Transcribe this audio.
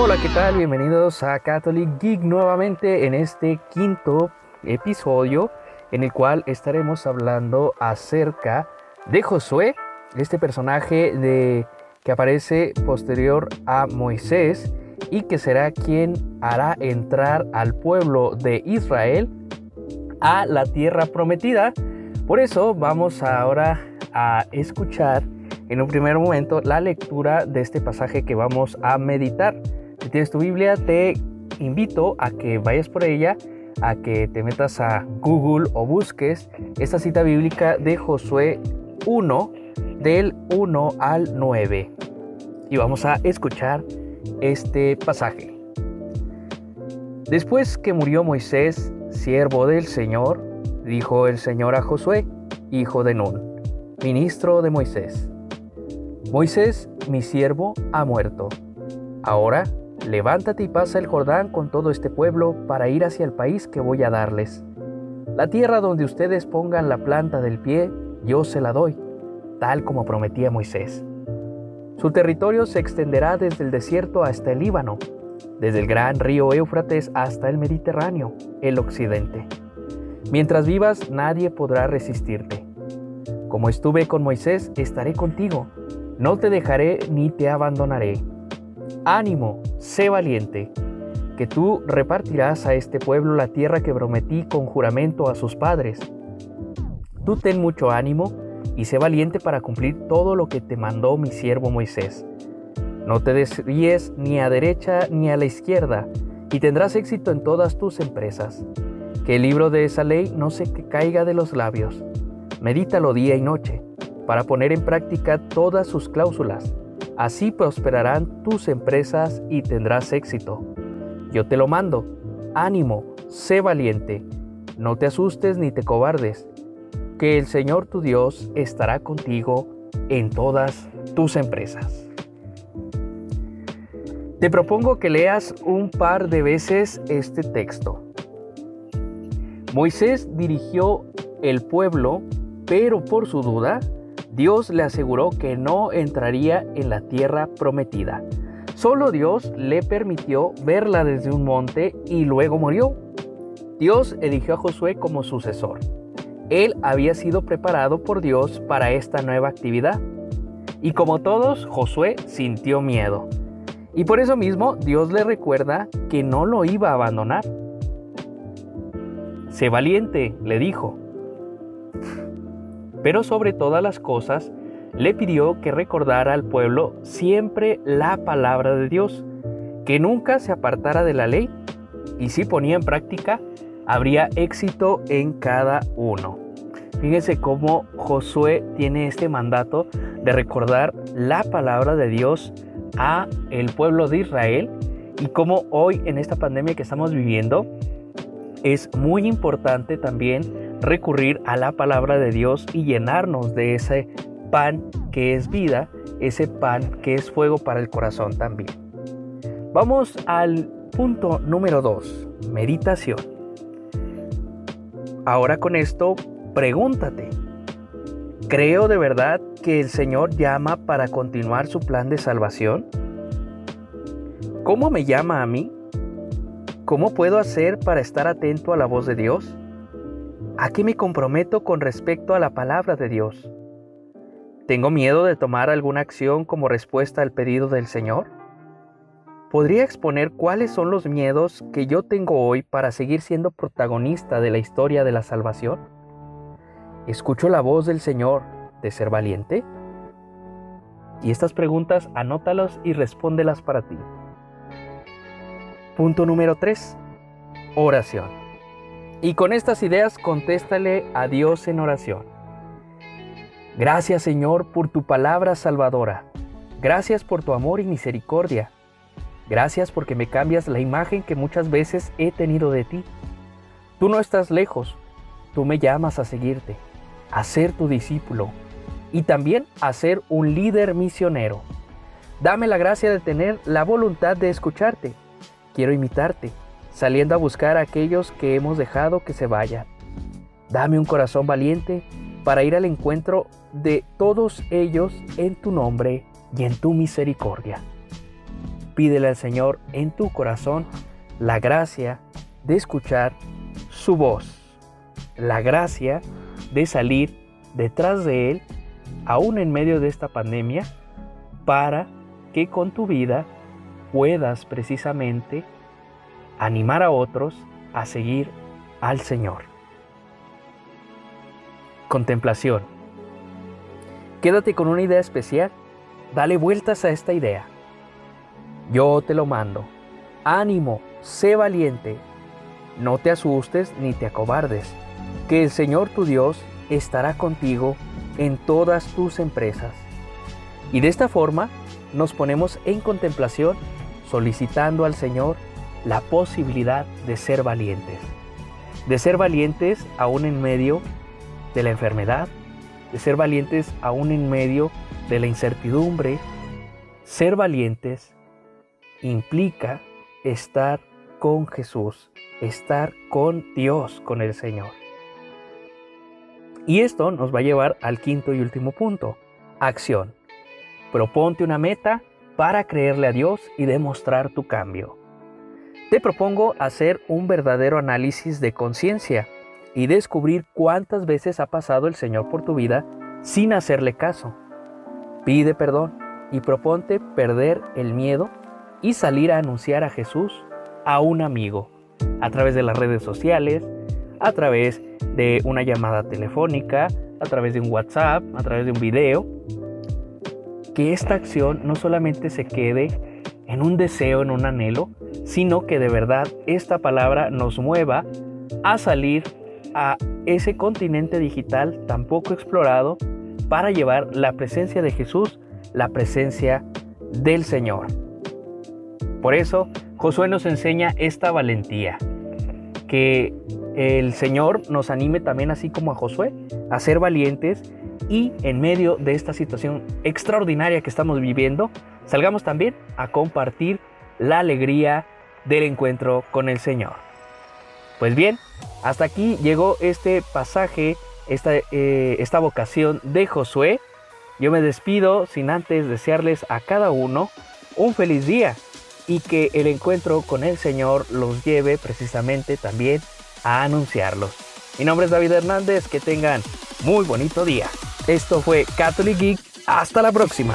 Hola, ¿qué tal? Bienvenidos a Catholic Geek nuevamente en este quinto episodio en el cual estaremos hablando acerca de Josué, este personaje de, que aparece posterior a Moisés y que será quien hará entrar al pueblo de Israel a la tierra prometida. Por eso vamos ahora a escuchar en un primer momento la lectura de este pasaje que vamos a meditar. Si tienes tu Biblia, te invito a que vayas por ella, a que te metas a Google o busques esta cita bíblica de Josué 1, del 1 al 9. Y vamos a escuchar este pasaje. Después que murió Moisés, siervo del Señor, dijo el Señor a Josué, hijo de Nun, ministro de Moisés. Moisés, mi siervo, ha muerto. Ahora, levántate y pasa el Jordán con todo este pueblo para ir hacia el país que voy a darles. La tierra donde ustedes pongan la planta del pie, yo se la doy, tal como prometía Moisés. Su territorio se extenderá desde el desierto hasta el Líbano, desde el gran río Éufrates hasta el Mediterráneo, el occidente. Mientras vivas, nadie podrá resistirte. Como estuve con Moisés, estaré contigo no te dejaré ni te abandonaré. Ánimo, sé valiente, que tú repartirás a este pueblo la tierra que prometí con juramento a sus padres. Tú ten mucho ánimo y sé valiente para cumplir todo lo que te mandó mi siervo Moisés. No te desvíes ni a derecha ni a la izquierda, y tendrás éxito en todas tus empresas. Que el libro de esa ley no se caiga de los labios. Medítalo día y noche para poner en práctica todas sus cláusulas. Así prosperarán tus empresas y tendrás éxito. Yo te lo mando. Ánimo, sé valiente. No te asustes ni te cobardes, que el Señor tu Dios estará contigo en todas tus empresas. Te propongo que leas un par de veces este texto. Moisés dirigió el pueblo, pero por su duda Dios le aseguró que no entraría en la tierra prometida. Solo Dios le permitió verla desde un monte y luego murió. Dios eligió a Josué como sucesor. Él había sido preparado por Dios para esta nueva actividad. Y como todos, Josué sintió miedo. Y por eso mismo Dios le recuerda que no lo iba a abandonar. Sé valiente, le dijo pero sobre todas las cosas le pidió que recordara al pueblo siempre la palabra de Dios, que nunca se apartara de la ley, y si ponía en práctica, habría éxito en cada uno. Fíjense cómo Josué tiene este mandato de recordar la palabra de Dios a el pueblo de Israel y cómo hoy en esta pandemia que estamos viviendo es muy importante también recurrir a la palabra de Dios y llenarnos de ese pan que es vida, ese pan que es fuego para el corazón también. Vamos al punto número 2, meditación. Ahora con esto, pregúntate, ¿creo de verdad que el Señor llama para continuar su plan de salvación? ¿Cómo me llama a mí? ¿Cómo puedo hacer para estar atento a la voz de Dios? ¿A qué me comprometo con respecto a la palabra de Dios? ¿Tengo miedo de tomar alguna acción como respuesta al pedido del Señor? ¿Podría exponer cuáles son los miedos que yo tengo hoy para seguir siendo protagonista de la historia de la salvación? ¿Escucho la voz del Señor de ser valiente? Y estas preguntas anótalas y respóndelas para ti. Punto número 3. Oración. Y con estas ideas contéstale a Dios en oración. Gracias Señor por tu palabra salvadora. Gracias por tu amor y misericordia. Gracias porque me cambias la imagen que muchas veces he tenido de ti. Tú no estás lejos. Tú me llamas a seguirte, a ser tu discípulo y también a ser un líder misionero. Dame la gracia de tener la voluntad de escucharte. Quiero imitarte saliendo a buscar a aquellos que hemos dejado que se vayan. Dame un corazón valiente para ir al encuentro de todos ellos en tu nombre y en tu misericordia. pídele al Señor en tu corazón la gracia de escuchar su voz, la gracia de salir detrás de Él, aún en medio de esta pandemia, para que con tu vida puedas precisamente animar a otros a seguir al Señor. Contemplación. Quédate con una idea especial. Dale vueltas a esta idea. Yo te lo mando. Ánimo, sé valiente. No te asustes ni te acobardes, que el Señor tu Dios estará contigo en todas tus empresas. Y de esta forma nos ponemos en contemplación solicitando al Señor la posibilidad de ser valientes. De ser valientes aún en medio de la enfermedad, de ser valientes aún en medio de la incertidumbre. Ser valientes implica estar con Jesús, estar con Dios, con el Señor. Y esto nos va a llevar al quinto y último punto, acción. Proponte una meta para creerle a Dios y demostrar tu cambio. Te propongo hacer un verdadero análisis de conciencia y descubrir cuántas veces ha pasado el Señor por tu vida sin hacerle caso. Pide perdón y proponte perder el miedo y salir a anunciar a Jesús a un amigo a través de las redes sociales, a través de una llamada telefónica, a través de un WhatsApp, a través de un video. Que esta acción no solamente se quede en un deseo, en un anhelo, sino que de verdad esta palabra nos mueva a salir a ese continente digital tan poco explorado para llevar la presencia de Jesús, la presencia del Señor. Por eso, Josué nos enseña esta valentía, que el Señor nos anime también, así como a Josué, a ser valientes y en medio de esta situación extraordinaria que estamos viviendo, salgamos también a compartir la alegría del encuentro con el Señor. Pues bien, hasta aquí llegó este pasaje, esta, eh, esta vocación de Josué. Yo me despido sin antes desearles a cada uno un feliz día y que el encuentro con el Señor los lleve precisamente también a anunciarlos. Mi nombre es David Hernández, que tengan muy bonito día. Esto fue Catholic Geek, hasta la próxima.